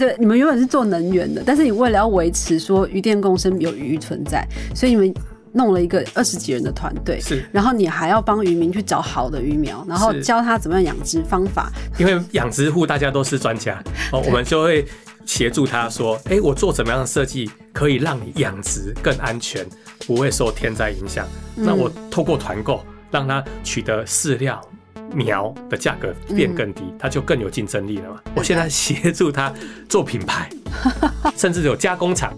对，你们原本是做能源的，但是你为了要维持说鱼电共生有鱼存在，所以你们弄了一个二十几人的团队，是，然后你还要帮渔民去找好的鱼苗，然后教他怎么样养殖方法。因为养殖户大家都是专家哦，我们就会协助他说，哎、我做怎么样的设计可以让你养殖更安全，不会受天灾影响。那我透过团购，让他取得饲料。苗的价格变更低，它就更有竞争力了嘛。我现在协助他做品牌，甚至有加工厂。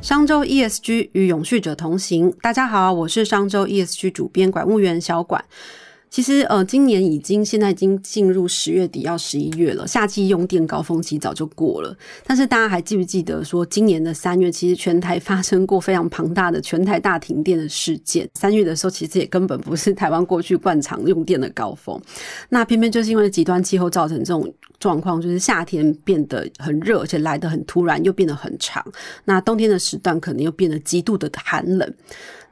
商周 ESG 与永续者同行。大家好，我是商周 ESG 主编管务员小管。其实，呃，今年已经现在已经进入十月底，要十一月了，夏季用电高峰期早就过了。但是大家还记不记得说，今年的三月其实全台发生过非常庞大的全台大停电的事件。三月的时候，其实也根本不是台湾过去惯常用电的高峰。那偏偏就是因为极端气候造成这种状况，就是夏天变得很热，而且来得很突然，又变得很长。那冬天的时段可能又变得极度的寒冷。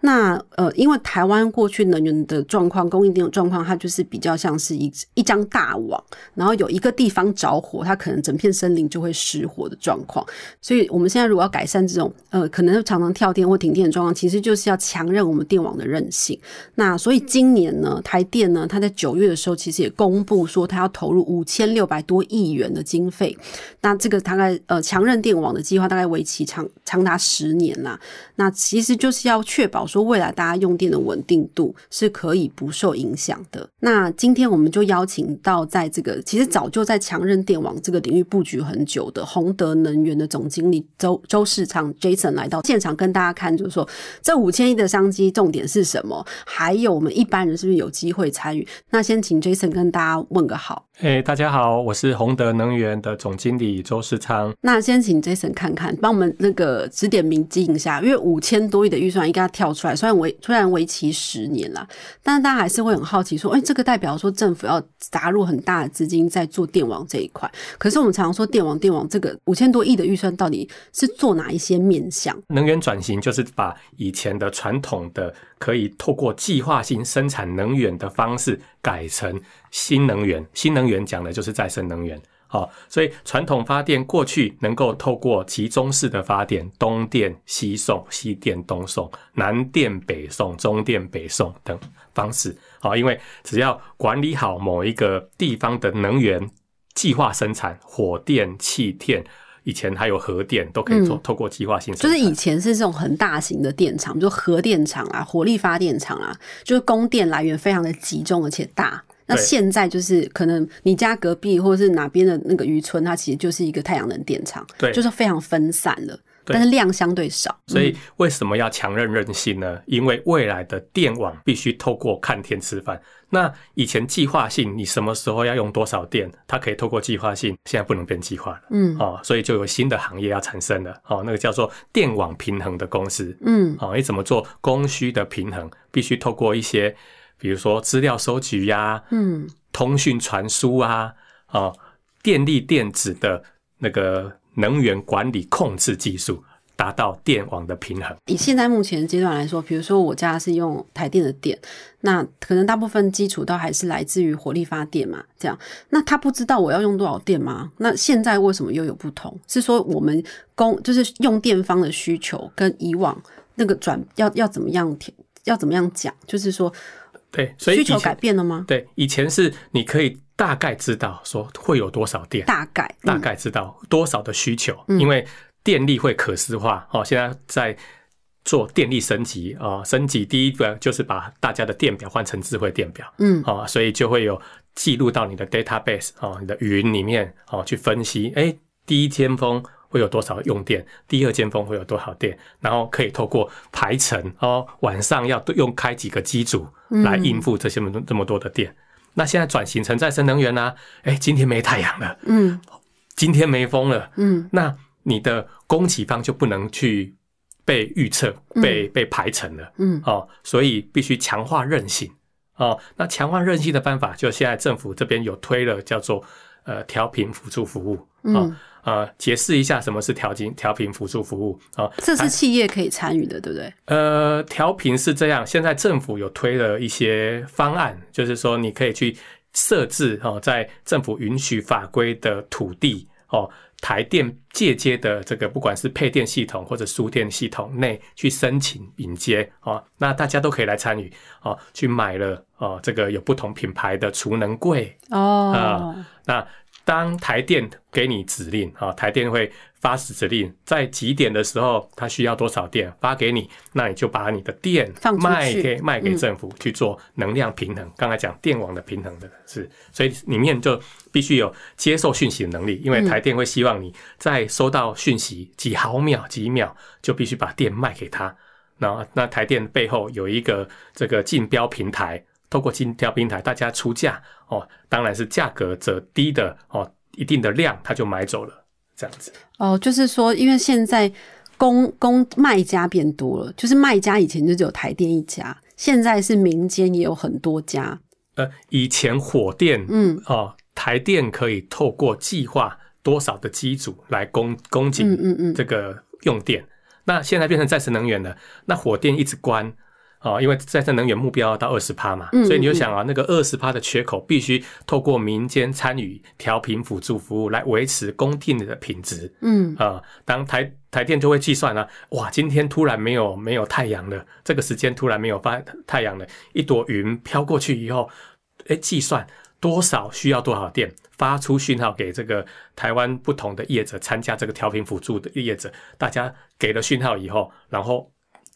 那呃，因为台湾过去能源的状况、供应链的状况，它就是比较像是一一张大网，然后有一个地方着火，它可能整片森林就会失火的状况。所以，我们现在如果要改善这种呃，可能常常跳电或停电的状况，其实就是要强韧我们电网的韧性。那所以今年呢，台电呢，它在九月的时候其实也公布说，它要投入五千六百多亿元的经费。那这个大概呃强韧电网的计划大概为期长长达十年啦。那其实就是要确保说未来大家用电的稳定度是可以不受影响的。那今天我们就邀请到在这个其实早就在强韧电网这个领域布局很久的宏德能源的总经理周周世昌 Jason 来到现场跟大家看，就是说这五千亿的商机重点是什么，还有我们一般人是不是有机会参与？那先请 Jason 跟大家问个好。哎、大家好，我是宏德能源的总经理周世昌。那先请 Jason 看看，帮我们那个指点迷津一下，因为五千多亿的预算应该要跳出来，虽然为虽然为期十年啦，但是大家还是会很好奇说，哎、这个代表说政府要砸入很大的资金在做电网这一块。可是我们常常说电网电网这个五千多亿的预算到底是做哪一些面向？能源转型就是把以前的传统的可以透过计划性生产能源的方式改成新能源。新能源讲的就是再生能源。好、所以传统发电过去能够透过集中式的发电，东电西送、西电东送、南电北送、中电北送等方式。好、因为只要管理好某一个地方的能源计划生产，火电、气电，以前还有核电都可以做，嗯透过计划性生产。就是以前是这种很大型的电厂，就核电厂啊、火力发电厂啊，就是供电来源非常的集中而且大。那对现在就是可能你家隔壁或者是哪边的那个渔村，它其实就是一个太阳能电厂，对就是非常分散了，对但是量相对少。所以为什么要强韧韧性呢？因为未来的电网必须透过看天吃饭。那以前计划性，你什么时候要用多少电，它可以透过计划性，现在不能变计划了。嗯哦，所以就有新的行业要产生了。哦，那个叫做电网平衡的公司。嗯哦，你怎么做供需的平衡？必须透过一些，比如说资料收集呀、嗯通讯传输啊，哦，电力电子的那个能源管理控制技术，达到电网的平衡。以现在目前的阶段来说，比如说我家是用台电的电，那可能大部分基础都还是来自于火力发电嘛，这样，那他不知道我要用多少电吗？那现在为什么又有不同？是说我们供就是用电方的需求跟以往那个转要要怎么样要怎么样讲？就是说对，所以以需求改前变了吗？对以前是你可以大概知道说会有多少电，大概大嗯概知道多少的需求，因为电力会可视化。哦，现在在做电力升级啊、哦，升级第一个就是把大家的电表换成智慧电表，嗯哦，所以就会有记录到你的 database 哦，你的云里面哦，去分析，哎，第一尖峰会有多少用电，第二尖峰会有多少电，然后可以透过排程哦，晚上要用开几个机组来应付这些么这么多的电。那现在转型成再生能源啦、哎，今天没太阳了，嗯今天没风了，嗯那你的供给方就不能去被预测、被被排程了。嗯哦，所以必须强化韧性哦。那强化韧性的办法，就现在政府这边有推了，叫做呃调频辅助服务啊嗯，呃，解释一下什么是调频调频辅助服务啊。这是企业可以参与的，对不对？呃，调频是这样，现在政府有推了一些方案，就是说你可以去设置哦，在政府允许法规的土地哦，台电借接的这个不管是配电系统或者输电系统内去申请引接哦，那大家都可以来参与哦，去买了哦，这个有不同品牌的储能柜哦啊，那。当台电给你指令啊，台电会发指令，在几点的时候，它需要多少电发给你，那你就把你的电卖给卖给政府去做能量平衡。刚才讲电网的平衡的是，所以里面就必须有接受讯息的能力，因为台电会希望你在收到讯息几毫秒几秒就必须把电卖给他。那那台电背后有一个这个竞标平台。透过金条平台，大家出价哦，当然是价格则低的哦，一定的量他就买走了，这样子哦，就是说，因为现在公公卖家变多了，就是卖家以前就只有台电一家，现在是民间也有很多家。呃，以前火电，嗯哦，台电可以透过计划多少的机组来供供给，嗯嗯嗯，这个用电，那现在变成再生能源了，那火电一直关。哦，因为再生能源目标到二十趴嘛，所以你就想啊，那个二十趴的缺口必须透过民间参与调频辅助服务来维持供电的品质。嗯啊，当台台电就会计算了，哇，今天突然没有没有太阳了，这个时间突然没有发太阳了，一朵云飘过去以后，哎，计算多少需要多少电，发出讯号给这个台湾不同的业者参加这个调频辅助的业者，大家给了讯号以后，然后。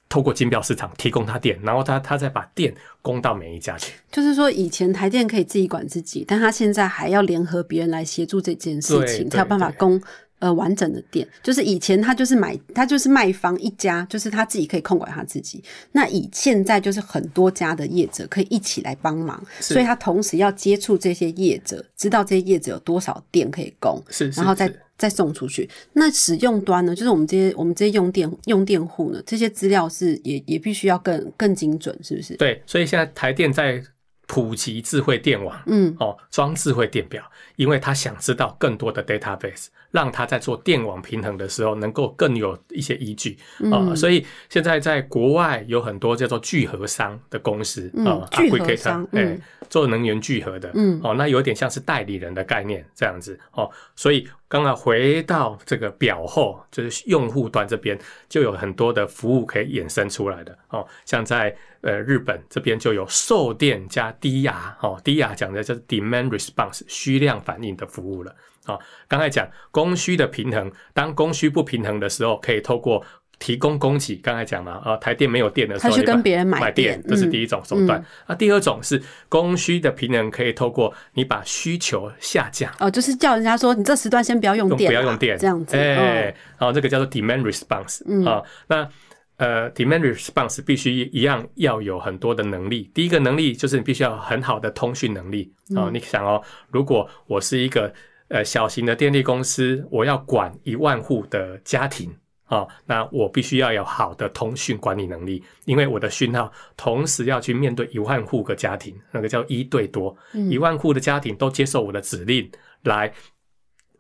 透过金标市场提供他电，然后他他再把电供到每一家去。就是说，以前台电可以自己管自己，但他现在还要联合别人来协助这件事情，才有办法供呃完整的电。就是以前他就是买，他就是卖方一家，就是他自己可以控管他自己。那以现在就是很多家的业者可以一起来帮忙，所以他同时要接触这些业者，知道这些业者有多少电可以供，是，然后再。再送出去，那使用端呢？就是我们这些我们这些用电用电户呢，这些资料是也也必须要更更精准，是不是？对，所以现在台电在普及智慧电网，嗯，哦，装智慧电表，因为他想知道更多的 database。让他在做电网平衡的时候，能够更有一些依据啊。所以现在在国外有很多叫做聚合商的公司啊，聚合商，哎，做能源聚合的，嗯，哦，那有点像是代理人的概念这样子哦。所以刚刚回到这个表后，就是用户端这边就有很多的服务可以衍生出来的哦。像在呃日本这边就有售电加低压哦，低压讲的就是 demand response 需量反应的服务了。啊，刚才讲供需的平衡，当供需不平衡的时候，可以透过提供供给。刚才讲了啊，台电没有电的时候，他去跟别人买电，这是第一种手段。啊，第二种是供需的平衡，可以透过你把需求下降。哦，就是叫人家说你这时段先不要用电，不要用电这样子。哎，然后这个叫做 demand response 啊。那呃，demand response 必须一样要有很多的能力。第一个能力就是你必须要很好的通讯能力啊。你想哦，如果我是一个呃，小型的电力公司，我要管一万户的家庭啊，那我必须要有好的通讯管理能力，因为我的讯号同时要去面对一万户个家庭，那个叫一对多，一万户的家庭都接受我的指令来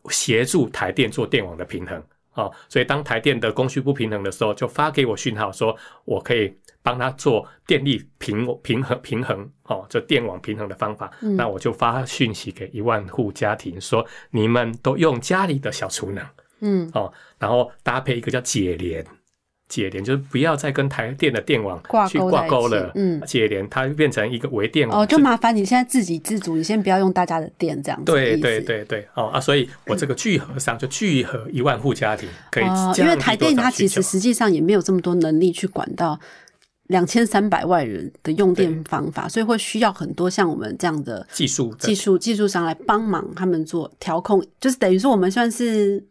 协助台电做电网的平衡哦，所以当台电的供需不平衡的时候，就发给我讯号，说我可以。帮他做电力平平衡平衡哦，这电网平衡的方法，那我就发讯息给一万户家庭说，你们都用家里的小储能，嗯。哦，然后搭配一个叫解联，解联就是不要再跟台电的电网去挂钩了，嗯，解联它变成一个微电网，哦，就麻烦你现在自给自足，你先不要用大家的电这样子，对对对对，哦啊，所以我这个聚合上就聚合一万户家庭可以，因为台电它其实实际上也没有这么多能力去管到。两千三百万人的用电方法，所以会需要很多像我们这样的技术技术技术商来帮忙他们做调控，就是等于说我们算是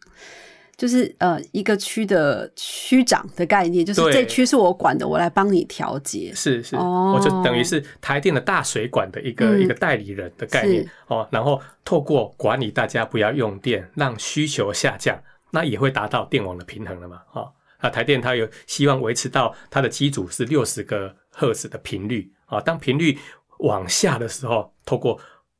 就是呃一个区的区长的概念，就是这区是我管的，我来帮你调节。是是，我就等于是台电的大水管的一个一个代理人的概念。哦，然后透过管理大家不要用电，让需求下降，那也会达到电网的平衡了嘛？哈。那，台电它有希望维持到它的机组是六十个赫兹的频率啊。当频率往下的时候，透过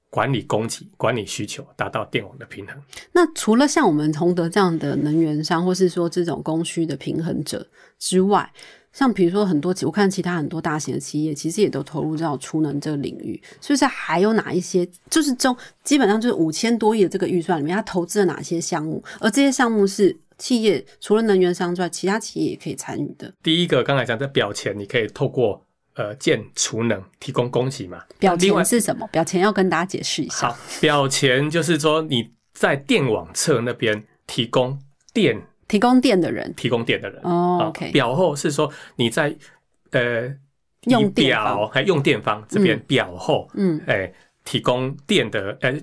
管理供给、管理需求，达到电网的平衡。那除了像我们崇德这样的能源商，或是说这种供需的平衡者之外，像比如说很多，我看其他很多大型的企业，其实也都投入到储能这个领域。所以是还有哪一些，就是中基本上就是五千多亿的这个预算里面，它投资了哪些项目？而这些项目是企业除了能源商之外，其他企业也可以参与的。第一个刚才讲在表前，你可以透过呃建储能提供供给嘛。表前是什么？表前要跟大家解释一下。好，表前就是说你在电网侧那边提供电提供电的人提供电的人。哦啊，OK，表后是说你在呃用表还用电方这边表后，嗯哎、提供电的呃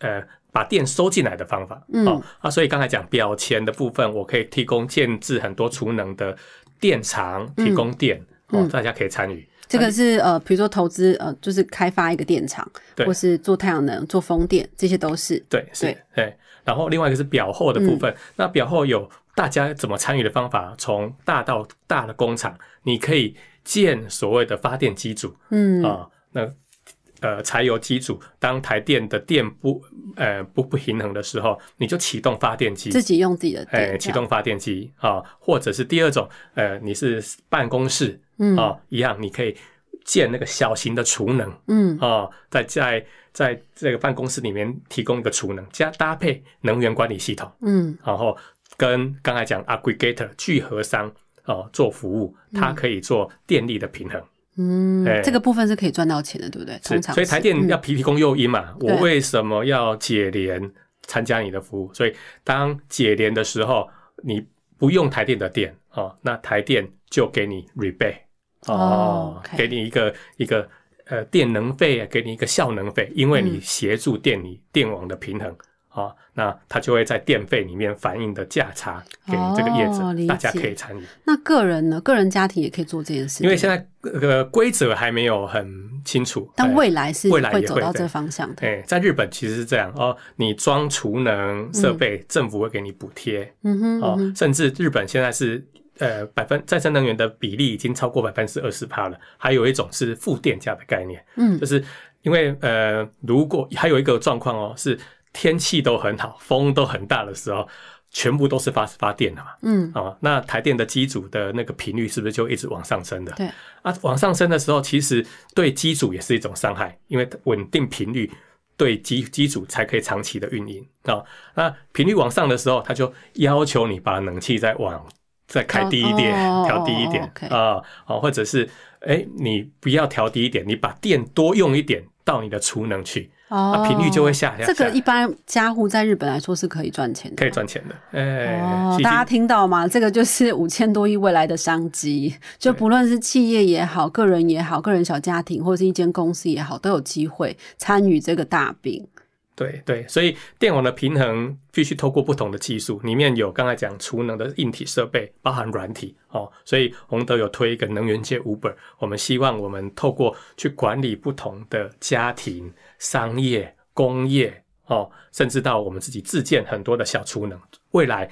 呃把电收进来的方法。嗯。哦啊，所以刚才讲表前的部分，我可以提供建制很多储能的电厂，提供电。哦嗯，大家可以参与。这个是呃，比如说投资呃，就是开发一个电厂，或是做太阳能、做风电，这些都是。对，是对，然后另外一个是表后的部分，那表后有大家怎么参与的方法，从大到大的工厂，你可以建所谓的发电机组。嗯。啊、那呃柴油机组，当台电的电不呃不不平衡的时候，你就启动发电机，自己用自己的哎，电，启动发电机啊，或者是第二种，呃，你是办公室嗯。啊，一样，你可以建那个小型的储能嗯。啊，在在在这个办公室里面提供一个储能，加搭配能源管理系统，嗯。然后跟刚才讲 aggregator 聚合商哦做服务，它可以做电力的平衡。嗯哎，这个部分是可以赚到钱的，对不对？通是，常所以台电嗯。要提供诱因嘛，我为什么要解联参加你的服务？所以当解联的时候，你不用台电的电哦，那台电就给你 rebate 哦给你一个一个呃电能费，给你一个效能费，因为你嗯。协助电力电网的平衡。哦，那它就会在电费里面反映的价差给这个业者，哦大家可以参与。那个人呢？个人家庭也可以做这件事，因为现在，在呃规则还没有很清楚，但哎未来是未来会走到这方向的。哎，在日本其实是这样哦，你装储能设备，政府会给你补贴嗯哼，哦甚至日本现在是呃百分再生能源的比例已经超过百分之二十帕了。还有一种是负电价的概念，嗯就是因为呃，如果还有一个状况哦，是天气都很好，风都很大的时候，全部都是发发电的嘛。嗯，啊，那台电的机组的那个频率是不是就一直往上升的？对，啊，往上升的时候，其实对机组也是一种伤害，因为稳定频率对机机组才可以长期的运营啊、哦。那频率往上的时候，它就要求你把冷气再往再开低一点，哦调低一点啊，哦，或者是哎，你不要调低一点，你把电多用一点到你的储能去，哦啊，频率就会下降。这个一般家户在日本来说是可以赚钱的，可以赚钱的，哎、哦，大家经听到吗？这个就是五千多亿未来的商机，就不论是企业也好，个人也好，个人小家庭或者是一间公司也好，都有机会参与这个大饼。对对，所以电网的平衡必须透过不同的技术，里面有刚才讲储能的硬体设备，包含软体哦。所以洪德有推一个能源界 Uber，我们希望我们透过去管理不同的家庭、商业、工业哦，甚至到我们自己自建很多的小储能，未来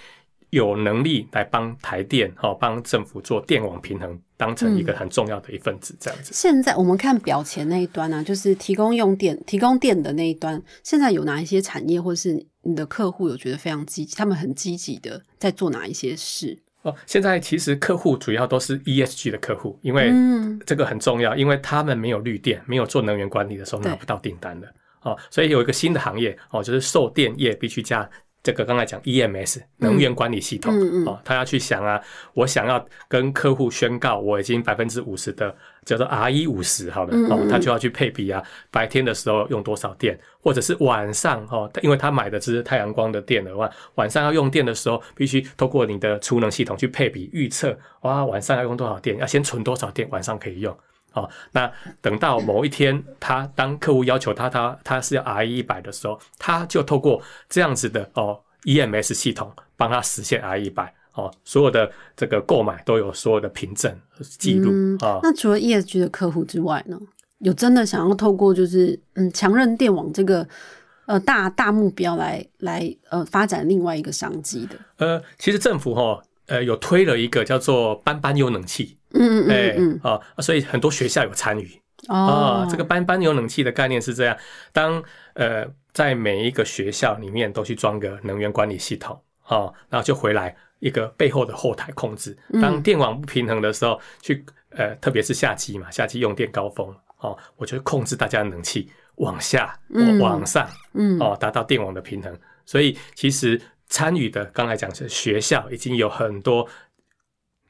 有能力来帮台电哦，帮政府做电网平衡，当成一个很重要的一份子，这样子。现在我们看表前那一端呢、啊，就是提供用电、提供电的那一端，现在有哪一些产业或是你的客户有觉得非常积极，他们很积极的在做哪一些事？哦，现在其实客户主要都是 ESG 的客户，因为嗯这个很重要，因为他们没有绿电，没有做能源管理的时候拿不到订单的哦，所以有一个新的行业哦，就是售电业必须加这个刚才讲 EMS 能源管理系统、嗯嗯哦，他要去想啊，我想要跟客户宣告我已经百分之五十的叫做 RE 五十好了哦他就要去配比啊，白天的时候用多少电，或者是晚上哦，因为他买的只是太阳光的电的话，晚上要用电的时候，必须透过你的储能系统去配比预测，哇，晚上要用多少电，要先存多少电，晚上可以用。哦，那等到某一天，他当客户要求他他他是要 RE 一百的时候，他就透过这样子的哦 EMS 系统帮他实现 RE 一百哦，所有的这个购买都有所有的凭证记录嗯啊、哦那除了 ESG 的客户之外呢，有真的想要透过就是嗯强韧电网这个呃大大目标来来呃发展另外一个商机的？呃，其实政府哈、哦、呃有推了一个叫做班班有冷气，嗯嗯哎嗯嗯，啊、所以很多学校有参与。哦啊，，这个班班有冷气的概念是这样：当呃在每一个学校里面都去装个能源管理系统，哦，然后就回来一个背后的后台控制。嗯当电网不平衡的时候，去呃，特别是夏季嘛，夏季用电高峰哦，我就控制大家的冷气往下、嗯往上嗯哦，达到电网的平衡。所以其实参与的，刚才讲是学校已经有很多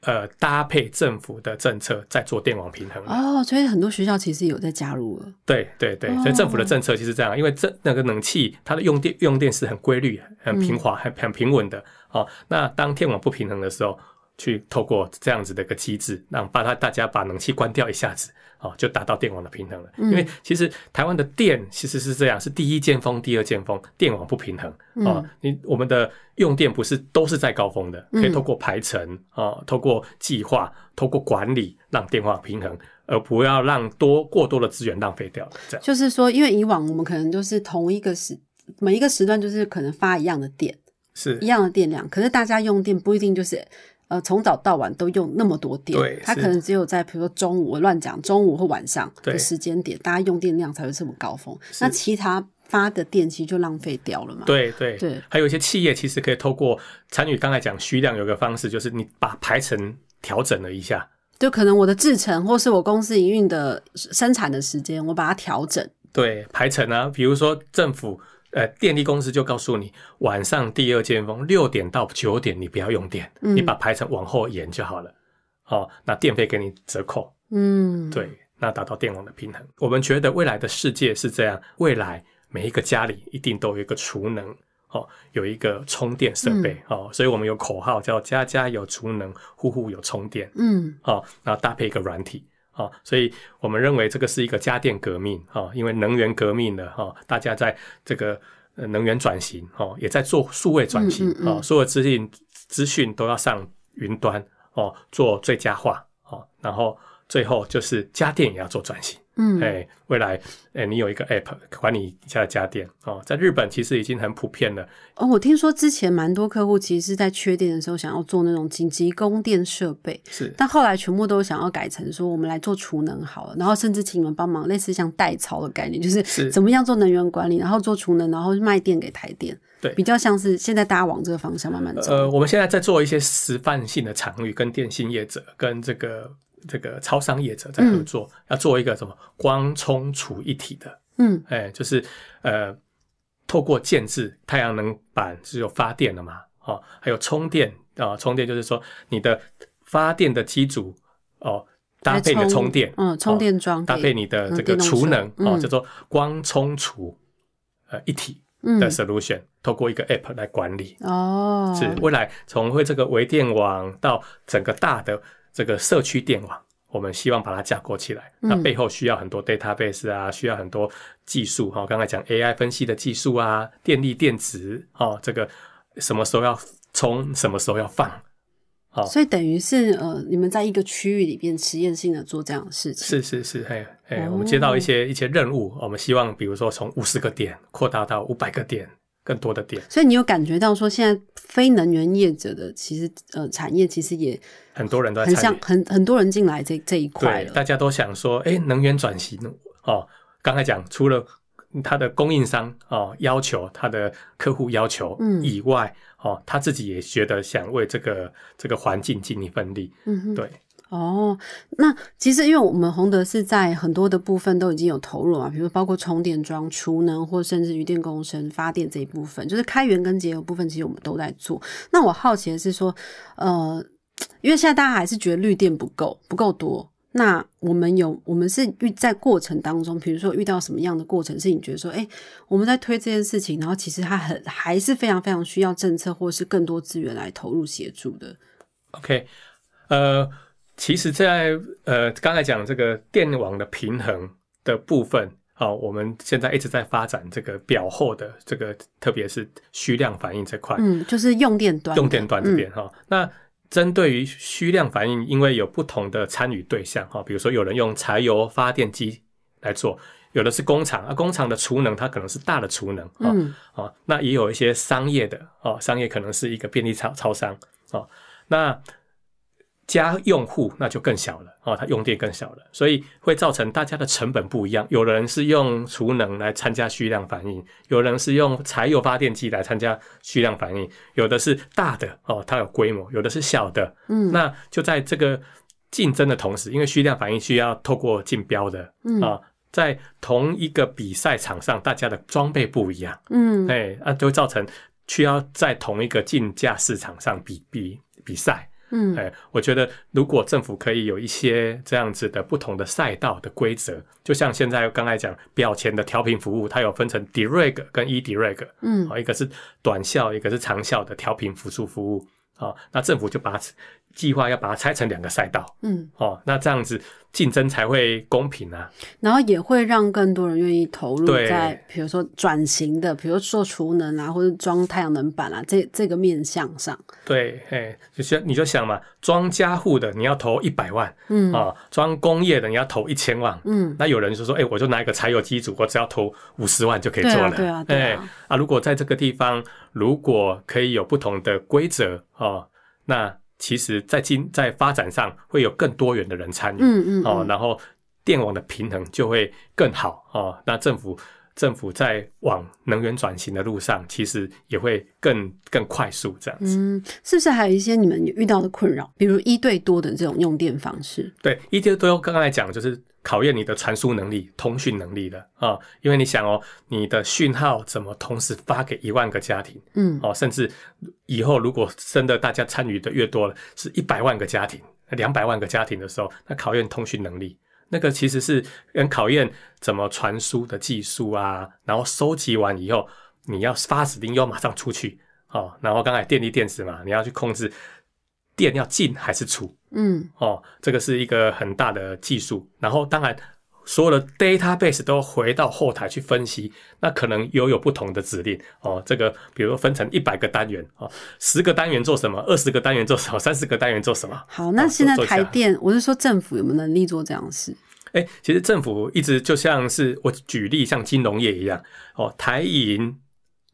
呃搭配政府的政策在做电网平衡。哦，所以很多学校其实有在加入了。对对对，哦所以政府的政策其实这样，因为这那个冷气它的用电用电是很规律、很平滑、很很平稳的。哦，那当天网不平衡的时候，去透过这样子的一个机制，让把它大家把冷气关掉一下子，哦，就达到电网的平衡了。因为其实台湾的电其实是这样，是第一尖峰、第二尖峰，电网不平衡。哦，你我们的用电不是都是在高峰的，可以透过排程哦，透过计划、透过管理，让电网平衡，而不要让多过多的资源浪费掉。这样就是说，因为以往我们可能都是同一个时每一个时段就是可能发一样的电，是一样的电量，可是大家用电不一定就是。呃，从早到晚都用那么多电，对它可能只有在比如说中午，我乱讲，中午或晚上的对时间点，大家用电量才会这么高峰。那其他发的电其实就浪费掉了嘛。对对对还有一些企业其实可以透过参与，刚才讲虚量有个方式，就是你把排程调整了一下，就可能我的制程或是我公司营运的生产的时间，我把它调整。对排程啊，比如说政府呃电力公司就告诉你，晚上第二尖峰六点到九点你不要用电，嗯你把排程往后延就好了。哦，那电费给你折扣，嗯，对，那达到电网的平衡。我们觉得未来的世界是这样，未来每一个家里一定都有一个储能。哦，有一个充电设备、嗯哦，所以我们有口号叫“家家有储能，户户有充电”。嗯哦，然后搭配一个软体。哦，所以我们认为这个是一个家电革命啊，因为能源革命了哈、哦，大家在这个呃能源转型哦，也在做数位转型嗯嗯嗯。哦，所有资讯资讯都要上云端哦，做最佳化哦，然后最后就是家电也要做转型。嗯，哎，未来哎，你有一个 app 管理一下的家电哦，在日本其实已经很普遍了。哦，我听说之前蛮多客户其实是在缺电的时候想要做那种紧急供电设备，是但后来全部都想要改成说我们来做储能好了，然后甚至请你们帮忙，类似像代操的概念，就是是怎么样做能源管理，然后做储能，然后卖电给台电。对比较像是现在大家往这个方向慢慢走。呃，我们现在在做一些示范性的场域，跟电信业者、跟这个这个超商业者在合作，要做一个什么光充储一体的，嗯。哎，就是呃，透过建制太阳能板只有发电了嘛，哦，还有充电啊、充电就是说你的发电的机组哦，搭配你的充电，嗯，充电桩哦搭配你的这个储能哦，嗯。叫做光充储呃一体嗯。的 solution，、透过一个 app 来管理。哦，是未来从会这个微电网到整个大的这个社区电网，我们希望把它架构起来。嗯那背后需要很多 database 啊，需要很多技术哈。刚才讲 AI 分析的技术啊，电力电池哦，这个什么时候要充，什么时候要放，好所以等于是呃，你们在一个区域里边实验性的做这样的事情。是是是，嘿，嘿，哦我们接到一些一些任务，我们希望比如说从五十个点扩大到五百个点，更多的点，所以你有感觉到说，现在非能源业者的其实呃产业其实也很多人都在很。像很很多人进来这这一块。大家都想说，哎，能源转型哦，刚才讲除了他的供应商哦要求，他的客户要求嗯以外，哦，他自己也觉得想为这个这个环境尽一份力。嗯哼。对，哦，那其实因为我们宏德是在很多的部分都已经有投入嘛，比如包括充电桩、储能或甚至于电共生、发电这一部分，就是开源跟节油部分，其实我们都在做。那我好奇的是说，呃，因为现在大家还是觉得绿电不够，不够多。那我们有，我们是遇在过程当中，比如说遇到什么样的过程，是你觉得说，哎、我们在推这件事情，然后其实它很还是非常非常需要政策或是更多资源来投入协助的。OK，呃，其实在，呃刚才讲这个电网的平衡的部分，好、我们现在一直在发展这个表后的这个，特别是虚量反应这块。嗯，就是用电端，用电端这边哈、那针对于虚量反应，因为有不同的参与对象哈，比如说有人用柴油发电机来做，有的是工厂啊，工厂的储能它可能是大的储能啊，嗯。哦，那也有一些商业的哦，商业可能是一个便利超超商哦，那家用户那就更小了哦，它用电更小了，所以会造成大家的成本不一样。有人是用储能来参加虚量反应，有人是用柴油发电机来参加虚量反应，有的是大的哦，它有规模，有的是小的。嗯，那就在这个竞争的同时，因为虚量反应需要透过竞标的啊，在同一个比赛场上，大家的装备不一样。嗯，哎，啊，就会造成需要在同一个竞价市场上比比比赛。嗯，哎，我觉得如果政府可以有一些这样子的不同的赛道的规则，就像现在刚才讲表前的调频服务，它有分成 direct 跟 e direct，嗯，啊，一个是短效，一个是长效的调频辅助服务，啊，那政府就把计划要把它拆成两个赛道，嗯，哦，那这样子。竞争才会公平啊，然后也会让更多人愿意投入在，比如说转型的，比如做储能啊，或者装太阳能板啊，这这个面向上。对，哎，就是你就想嘛，装家户的你要投一百万，嗯。啊，装工业的你要投一千万，嗯，那有人就说，哎，我就拿一个柴油机组，我只要投五十万就可以做了，对啊，对啊，啊，如果在这个地方，如果可以有不同的规则哦，那。其实，在经在发展上会有更多元的人参与，嗯嗯，哦，然后电网的平衡就会更好哦。那政府政府在往能源转型的路上，其实也会更更快速这样子。嗯，是不是还有一些你们遇到的困扰，比如一对多的这种用电方式？对，一对多刚刚才讲就是。考验你的传输能力、通讯能力的啊，因为你想哦，你的讯号怎么同时发给一万个家庭？嗯，哦，甚至以后如果真的大家参与的越多了，是一百万个家庭、两百万个家庭的时候，那考验通讯能力，那个其实是跟考验怎么传输的技术啊。然后收集完以后，你要发指令，要马上出去哦。然后刚才电力电子嘛，你要去控制电要进还是出。嗯，哦，这个是一个很大的技术，然后当然所有的 database 都回到后台去分析，那可能又有不同的指令哦。这个比如分成一百个单元哦，十个单元做什么，二十个单元做什么，三十个单元做什么。好，那现在台电，我是说政府有没有能力做这样的事？哎，其实政府一直就像是我举例，像金融业一样哦，台银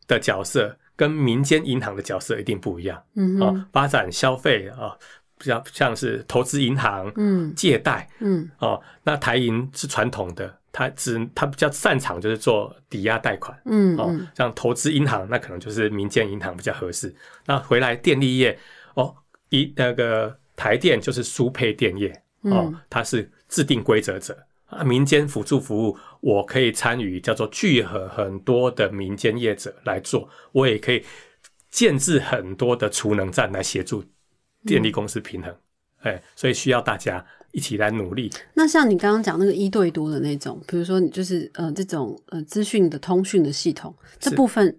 的角色跟民间银行的角色一定不一样。嗯，哦，发展消费啊。比较像是投资银行，嗯，借贷，嗯，哦，那台银是传统的，它只它比较擅长就是做抵押贷款，嗯，哦，像投资银行，那可能就是民间银行比较合适。那回来电力业，哦，一那个台电就是输配电业，哦，它是制定规则者啊，民间辅助服务我可以参与，叫做聚合很多的民间业者来做，我也可以建制很多的储能站来协助。电力公司平衡，哎，所以需要大家一起来努力。那像你刚刚讲那个一对多的那种，比如说你就是呃这种呃资讯的通讯的系统，这部分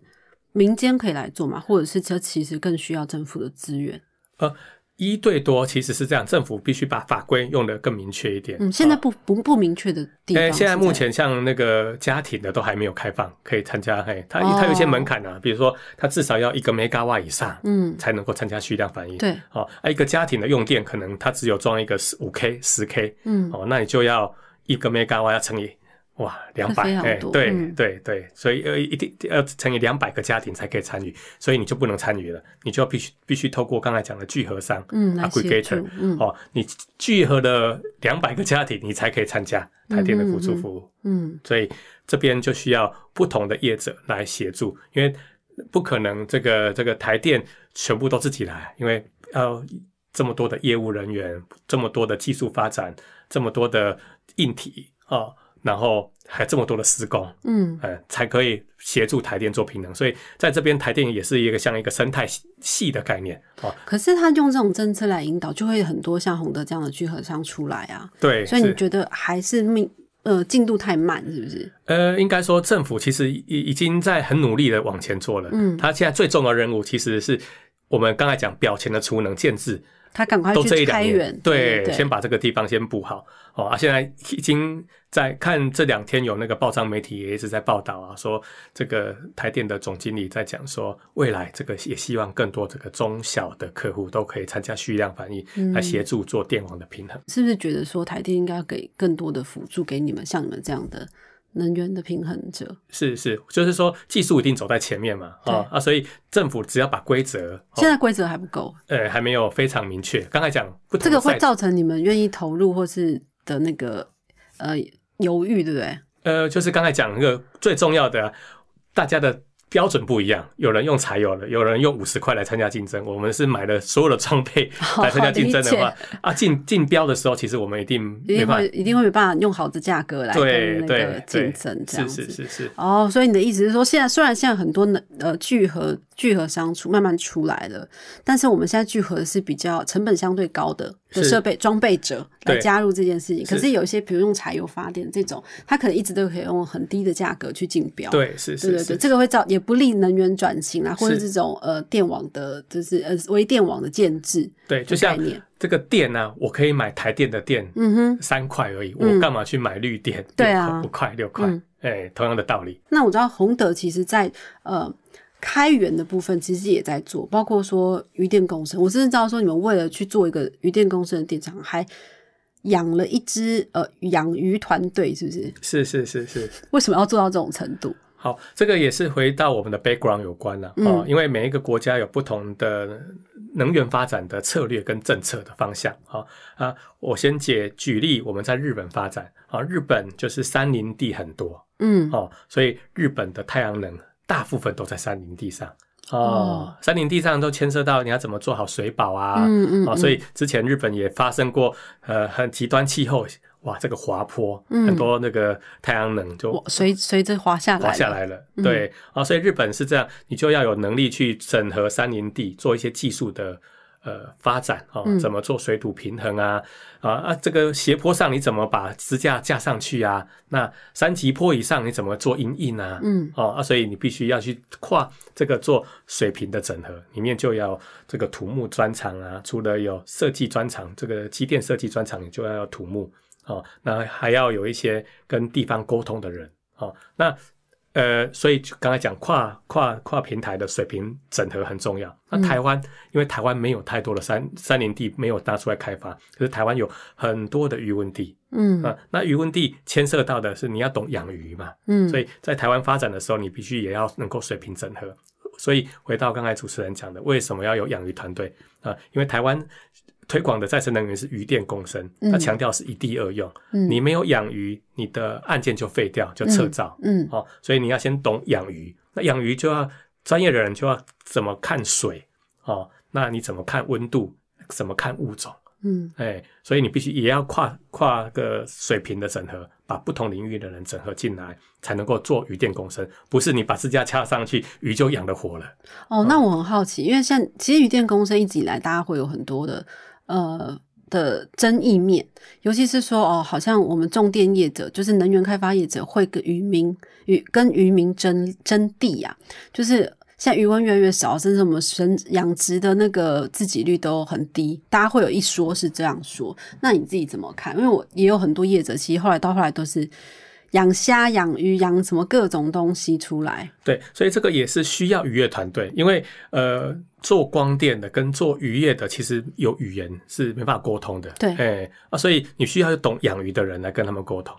民间可以来做嘛？或者是这其实更需要政府的资源？呃。一对多其实是这样，政府必须把法规用的更明确一点。嗯，现在不不不明确的地方。现在目前像那个家庭的都还没有开放，可以参加。嘿，它它有一些门槛啊，比如说它至少要一个 mega 瓦以上，嗯，才能够参加虚量反应。对，哦，啊，一个家庭的用电可能它只有装一个十五 k 十 k，嗯，哦，那你就要一个 mega 瓦要乘以。哇，两百哎，对对对，所以呃一定要乘以两百个家庭才可以参与，所以你就不能参与了，你就要必须必须透过刚才讲的聚合商，嗯，aggregator，嗯，哦，你聚合了两百个家庭，你才可以参加台电的辅助服务，嗯，所以这边就需要不同的业者来协助，因为不可能这个这个台电全部都自己来，因为呃这么多的业务人员，这么多的技术发展，这么多的硬体啊。然后还这么多的施工，嗯，呃，才可以协助台电做平衡，所以在这边台电也是一个像一个生态系的概念哦。可是他用这种政策来引导，就会很多像洪德这样的聚合商出来啊。对，所以你觉得还是命呃进度太慢，是不是？呃，应该说政府其实已已经在很努力的往前做了。嗯，他现在最重要的任务其实是我们刚才讲表前的储能建制。他赶快去开源，对，先把这个地方先补好哦。啊，现在已经在看这两天有那个报章媒体也一直在报道啊，说这个台电的总经理在讲说，未来这个也希望更多这个中小的客户都可以参加蓄量反应，来协助做电网的平衡。是不是觉得说台电应该给更多的辅助给你们，像你们这样的能源的平衡者。是是，就是说技术一定走在前面嘛，啊啊，所以政府只要把规则，哦现在规则还不够，呃还没有非常明确。刚才讲不这个会造成你们愿意投入或是的那个呃犹豫，对不对？呃，就是刚才讲那个最重要的，大家的标准不一样，有人用柴油的，有人用五十块来参加竞争。我们是买了所有的装备 来参加竞争的话，啊，竞竞标的时候，其实我们一定一定没办法。会一定会没办法用好的价格来对跟那个对对竞争，这样是子。是是是，哦，所以你的意思是说，现在虽然现在很多能呃聚合聚合商出慢慢出来了，但是我们现在聚合的是比较成本相对高的的是设备装备者来加入这件事情。可是是有一些比如用柴油发电这种，它可能一直都可以用很低的价格去竞标。对是是对对对，是，这个会造也不利能源转型啊，或者是这种呃电网的，就是呃微电网的建制对，就像。这个电呢、我可以买台电的电，嗯哼，三块而已，嗯我干嘛去买绿电？对啊五块六块嗯，哎，同样的道理。那我知道宏德其实在呃开源的部分其实也在做，包括说鱼电共生。我甚至知道说你们为了去做一个鱼电共生的电厂，还养了一支呃养鱼团队，是不是？是是是是，为什么要做到这种程度？好，这个也是回到我们的 background 有关了、嗯哦，因为每一个国家有不同的能源发展的策略跟政策的方向啊啊，我先解举例，我们在日本发展啊，日本就是山林地很多嗯哦，所以日本的太阳能大部分都在山林地上。哦。哦，山林地上都牵涉到你要怎么做好水保啊，嗯嗯哦，所以之前日本也发生过呃很极端气候，哇，这个滑坡，嗯。很多那个太阳能就随随着滑下来，滑下，来了。嗯。对啊、所以日本是这样，你就要有能力去整合山林地，做一些技术的呃发展哦，嗯怎么做水土平衡啊啊啊，这个斜坡上你怎么把支架架上去啊？那三级坡以上你怎么做阴印啊？嗯哦啊，所以你必须要去跨这个做水平的整合，里面就要这个土木专长啊，除了有设计专长，这个机电设计专长，你就要有土木哦，那还要有一些跟地方沟通的人哦，那。呃，所以刚才讲跨跨跨平台的水平整合很重要。那台湾、因为台湾没有太多的山山林地没有拿出来开发，可是台湾有很多的渔温地嗯啊。那渔温地牵涉到的是你要懂养鱼嘛，嗯，所以在台湾发展的时候，你必须也要能够水平整合。所以回到刚才主持人讲的，为什么要有养鱼团队啊？因为台湾推广的再生能源是渔电共生，嗯它强调是一地二用。嗯你没有养鱼，你的案件就废掉，就撤照。嗯哦，所以你要先懂养鱼。那养鱼就要专业的人就要怎么看水哦，那你怎么看温度，怎么看物种？嗯哎，所以你必须也要跨跨个水平的整合，把不同领域的人整合进来，才能够做鱼电共生。不是你把支架掐上去，鱼就养得活了。哦，那我很好奇，因为像其实渔电共生一直以来，大家会有很多的呃的争议面，尤其是说哦，好像我们重电业者，就是能源开发业者，会跟渔民与跟渔民争争地啊，就是现在渔温越来越少，甚至我们生养殖的那个自给率都很低，大家会有一说是这样说，那你自己怎么看？因为我也有很多业者，其实后来到后来都是养虾、养鱼、养什么各种东西出来，对，所以这个也是需要渔业团队，因为呃，做光电的跟做渔业的，其实有语言是没办法沟通的。对哎啊，所以你需要懂养鱼的人来跟他们沟通。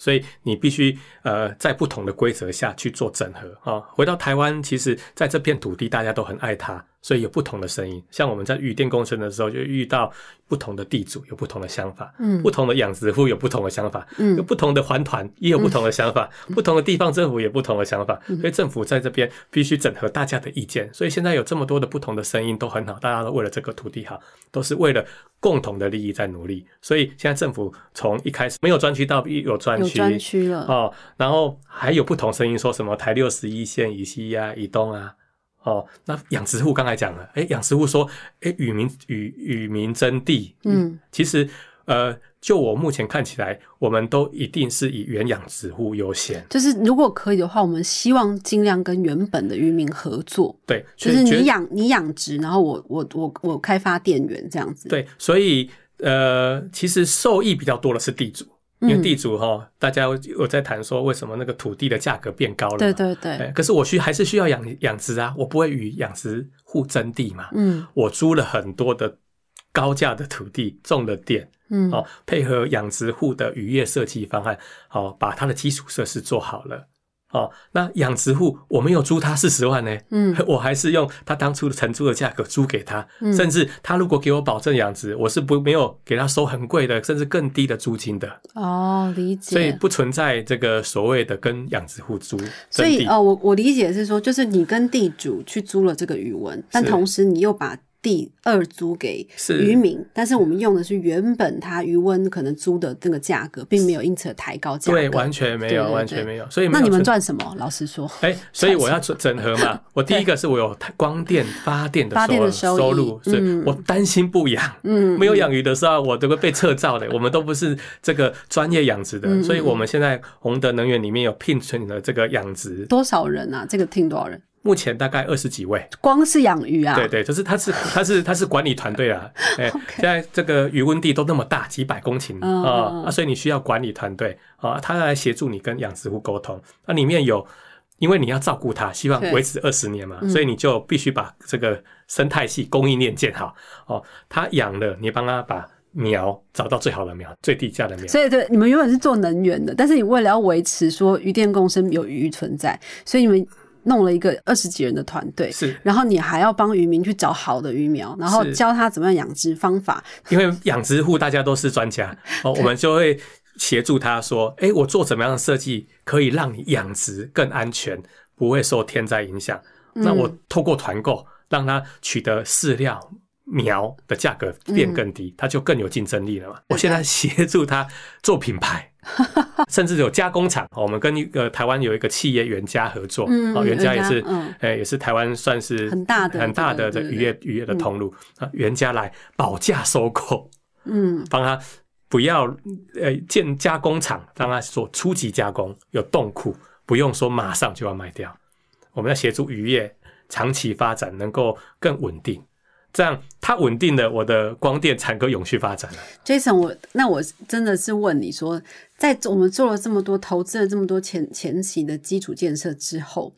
所以你必须呃在不同的规则下去做整合啊、回到台湾，其实在这片土地大家都很爱它，所以有不同的声音。像我们在渔电工程的时候，就遇到不同的地主有不同的想法，嗯不同的养殖户有不同的想法，嗯有不同的环团也有不同的想法，不同的地方政府也不同的想法，嗯所以政府在这边必须整合大家的意见。所以现在有这么多的不同的声音都很好，大家都为了这个土地好，都是为了共同的利益在努力。所以现在政府从一开始没有专区到有专有区，专区了。哦，然后还有不同声音说什么台六十一线以西呀、以东啊。哦，那养殖户刚才讲了，哎，养殖户说，哎，与民与与民争地，嗯，其实呃，就我目前看起来，我们都一定是以原养殖户优先，就是如果可以的话，我们希望尽量跟原本的渔民合作，对，就是你养你养殖，然后我我我我开发电源这样子。，对，所以呃，其实受益比较多的是地主，因为嗯。地主哈、大家有在谈说为什么那个土地的价格变高了，对对对，哎可是我需还是需要养养殖啊，我不会与养殖户争地嘛，嗯。我租了很多的高价的土地种了电，嗯，哦，配合养殖户的渔业设计方案，哦，把它的基础设施做好了。哦，那养殖户我没有租他四十万呢，嗯，我还是用他当初的承租的价格租给他，嗯甚至他如果给我保证养殖，我是不没有给他收很贵的，甚至更低的租金的，哦，理解。所以不存在这个所谓的跟养殖户租。所以哦，我我理解是说，就是你跟地主去租了这个鱼文，但同时你又把地二租给渔民，但是我们用的是原本他渔温可能租的这个价格，并没有因此抬高价格。对，完全没有，完全没有。所以那你们赚什么？老实说，哎，所以我要整整合嘛。我第一个是我有光电发电的发电的收入，所以嗯我担心不养，嗯，没有养鱼的时候，我都会被撤照的。我们都不是这个专业养殖的，嗯所以我们现在宏德能源里面有聘请的这个养殖，多少人啊？这个聘多少人？目前大概二十几位。光是养鱼啊？对对，就是他是他是他是管理团队啊。哎，现在这个渔温地都那么大，几百公顷啊嗯啊，所以你需要管理团队啊，他来协助你跟养殖户沟通。那里面有。因为你要照顾它，希望维持二十年嘛，嗯所以你就必须把这个生态系供应链建好哦。他养了，你帮他把苗找到最好的苗，最低价的苗。所以对，你们原本是做能源的，但是你为了要维持说鱼电共生有鱼存在，所以你们弄了一个二十几人的团队，是然后你还要帮渔民去找好的鱼苗，然后教他怎么样养殖方法。因为养殖户大家都是专家 哦，我们就会协助他说：“哎，我做怎么样的设计可以让你养殖更安全，不会受天灾影响？那我透过团购让他取得饲料。”苗的价格变更低，它就更有竞争力了嘛。我现在协助他做品牌，甚至有加工厂。我们跟一个台湾有一个企业原家合作，嗯哦，原家也是原家嗯，呃，也是台湾算是很大的很大的这渔业渔业的通路啊，原家来保价收购，嗯，帮他不要呃建加工厂，让他做初级加工，有冻库，不用说马上就要卖掉。我们要协助渔业长期发展，能够更稳定，这样它稳定了，我的光电产科永续发展了。Jason，我那我真的是问你说，在我们做了这么多、投资了这么多前前期的基础建设之后，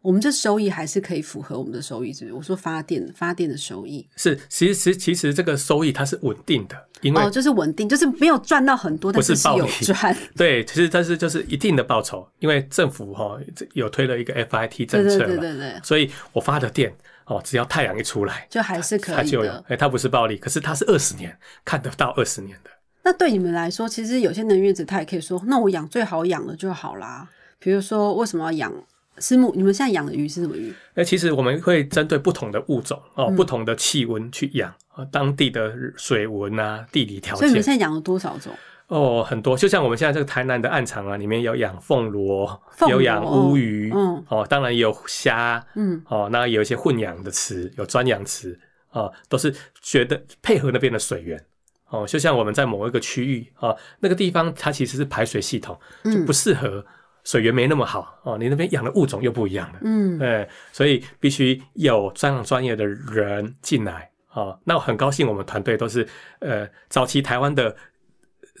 我们这收益还是可以符合我们的收益，是不是？我说发电发电的收益是，其实其实这个收益它是稳定的，因为哦，就是稳定，就是没有赚到很多，但是有赚。对，其实但是就是一定的报酬，因为政府哈、有推了一个 FIT 政策嘛，对对对，所以我发的电哦，只要太阳一出来，就还是可以它就有，它不是暴力，可是它是二十年看得到二十年的。那对你们来说，其实有些能源者他也可以说，那我养最好养的就好啦。比如说，为什么要养是木？你们现在养的鱼是什么鱼？那其实我们会针对不同的物种哦，嗯不同的气温去养啊，当地的水文啊、地理条件所以你们现在养了多少种？哦，很多。就像我们现在这个台南的暗场啊，里面有养凤螺，有养乌鱼，嗯哦，当然也有虾，嗯，哦，那有一些混养的池，有专养池，哦，都是觉得配合那边的水源。哦，就像我们在某一个区域哦，那个地方它其实是排水系统就嗯不适合，水源没那么好哦，你那边养的物种又不一样了，嗯对，所以必须有专业专业的人进来哦。那我很高兴，我们团队都是呃早期台湾的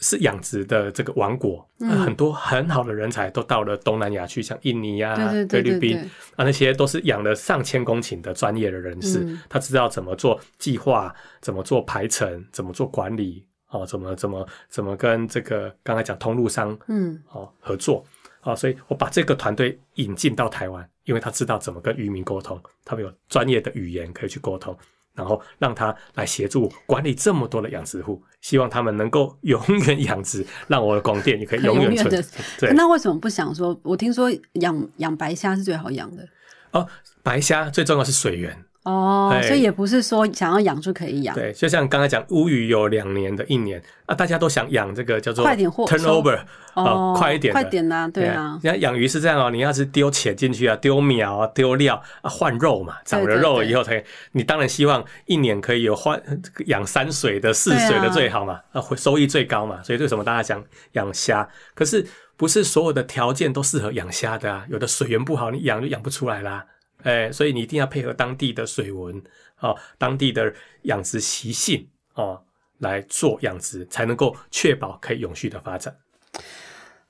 是养殖的这个王国，很多很好的人才都到了东南亚去，像印尼呀、对对对对菲律宾，啊，那些都是养了上千公顷的专业的人士，嗯。他知道怎么做计划，怎么做排程，怎么做管理，哦，怎么怎么怎么跟这个刚才讲通路商嗯。哦合作，哦，所以我把这个团队引进到台湾，因为他知道怎么跟渔民沟通，他们有专业的语言可以去沟通。然后让他来协助管理这么多的养殖户，希望他们能够永远养殖，让我的广电也可以永远存。对，那为什么不想说？我听说养养白虾是最好养的哦，白虾最重要是水源，哦，哎所以也不是说想要养就可以养。对，就像刚才讲，乌鱼有两年的一年啊，大家都想养这个叫做快点获 turnover 哦啊，快一点，快点呐、对啊，人家养鱼是这样哦，你要是丢钱进去啊，丢苗啊，丢料啊，换肉嘛，长了肉以后才，你当然希望一年可以有换养三水的、四水的最好嘛，啊，回收益最高嘛，所以为什么大家想养虾？可是不是所有的条件都适合养虾的啊，有的水源不好，你养就养不出来啦。哎，所以你一定要配合当地的水文哦，当地的养殖习性哦来做养殖，才能够确保可以永续的发展。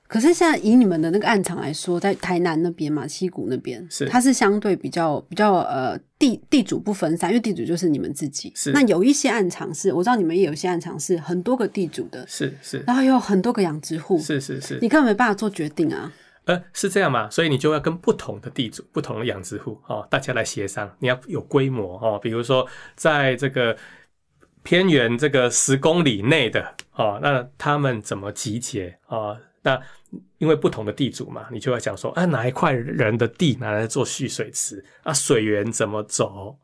可是现在以你们的那个暗场来说，在台南那边嘛，溪谷那边是它是相对比较比较呃地地主不分散，因为地主就是你们自己。是那有一些暗场是，我知道你们也有一些暗场是很多个地主的，是是然后有很多个养殖户，是是是，你根本没办法做决定啊。呃，是这样嘛？所以你就要跟不同的地主、不同的养殖户哦，大家来协商。你要有规模哦，比如说在这个偏远这个十公里内的哦，那他们怎么集结哦？那因为不同的地主嘛，你就要讲说，啊，哪一块人的地拿来做蓄水池啊？水源怎么走？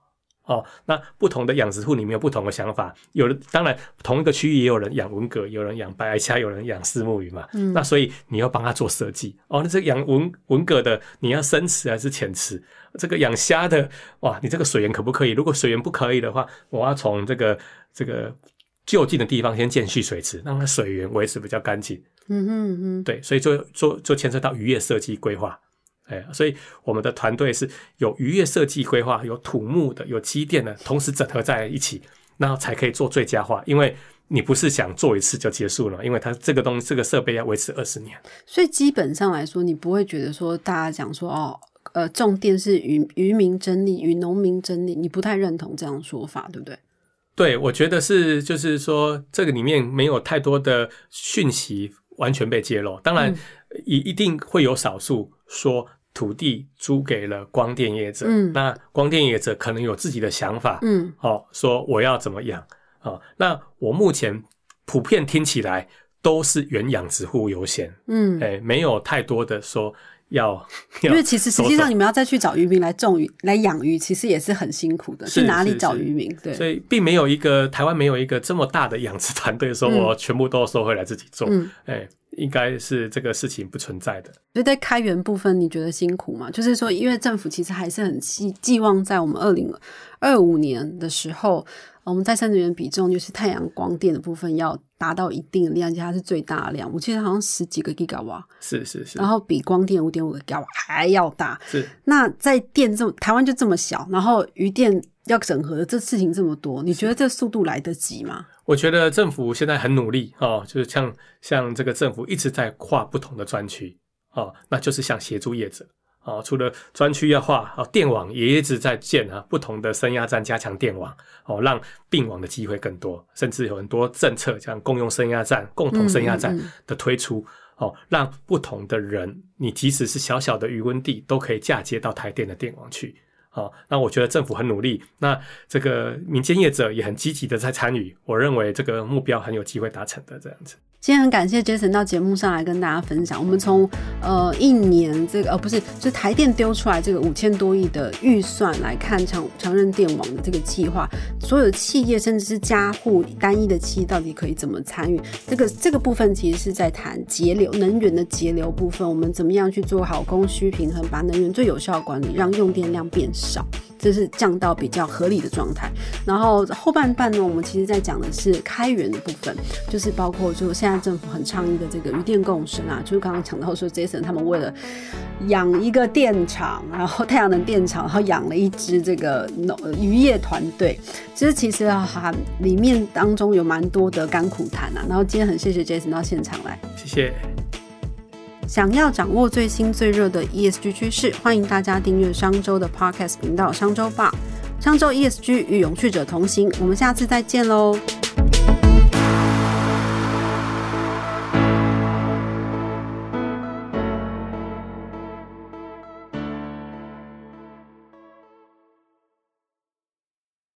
哦，那不同的养殖户里面有不同的想法，有的当然同一个区域也有人养文蛤，有人养白虾，有人养丝木鱼嘛。嗯那所以你要帮他做设计哦。那这养文文蛤的，你要深池还是浅池？这个养虾的，哇，你这个水源可不可以？如果水源不可以的话，我要从这个这个就近的地方先建蓄水池，让它水源维持比较干净。嗯哼嗯哼，对，所以就就就牵涉到渔业设计规划。哎，所以我们的团队是有渔业设计规划，有土木的，有机电的，同时整合在一起，然后才可以做最佳化。因为你不是想做一次就结束了，因为它这个东西这个设备要维持二十年。所以基本上来说，你不会觉得说大家讲说哦，呃，重电是与渔民争利，与农民争利，你不太认同这样说法，对不对？对，我觉得是，就是说这个里面没有太多的讯息完全被揭露。当然，一一定会有少数说土地租给了光电业者，嗯那光电业者可能有自己的想法，嗯哦，说我要怎么养啊、哦？那我目前普遍听起来都是原养殖户优先，嗯，哎，没有太多的说要，因为其实实际上你。你们要再去找渔民来种鱼、来养鱼，其实也是很辛苦的。去哪里找渔民？对，所以并没有一个台湾没有一个这么大的养殖团队，说嗯我全部都收回来自己做。嗯哎、应该是这个事情不存在的。所以在开源部分，你觉得辛苦吗？就是说，因为政府其实还是很寄寄望在我们二零二五年的时候，我们再生能源比重就是太阳光电的部分要达到一定的量，而且它是最大量。我记得好像十几个 giga 瓦，是是是然后比光电五点五个 giga 瓦还要大。是，那在电这么台湾就这么小，然后余电要整合的这事情这么多，你觉得这速度来得及吗？我觉得政府现在很努力哦，就是像像这个政府一直在跨不同的专区哦，那就是想协助业者哦。除了专区要划哦，电网也一直在建啊，不同的升压站加强电网哦，让并网的机会更多，甚至有很多政策像共用升压站、共同升压站的推出。哦，让不同的人，你即使是小小的余温地，都可以嫁接到台电的电网去。哦，那我觉得政府很努力，那这个民间业者也很积极的在参与，我认为这个目标很有机会达成的这样子。今天很感谢 Jason 到节目上来跟大家分享。我们从呃一年这个呃不是，就是台电丢出来这个五千多亿的预算来看长长韧电网的这个计划，所有的企业甚至是家户单一的企业到底可以怎么参与？这个这个部分其实是在谈节流能源的节流部分，我们怎么样去做好供需平衡，把能源最有效管理，让用电量变。少这是降到比较合理的状态，然后后半半呢，我们其实在讲的是开源的部分，就是包括就现在政府很倡议的这个渔电共生啊，就是刚刚讲到说，Jason 他们为了养一个电厂，然后太阳能电厂，然后养了一支这个农渔业团队，其实其实啊里面当中有蛮多的甘苦谈啊，然后今天很谢谢 Jason 到现场来。谢谢。想要掌握最新最热的 ESG 趋势，欢迎大家订阅商周的 Podcast 频道商周吧。商周 ESG 与永续者同行，我们下次再见喽。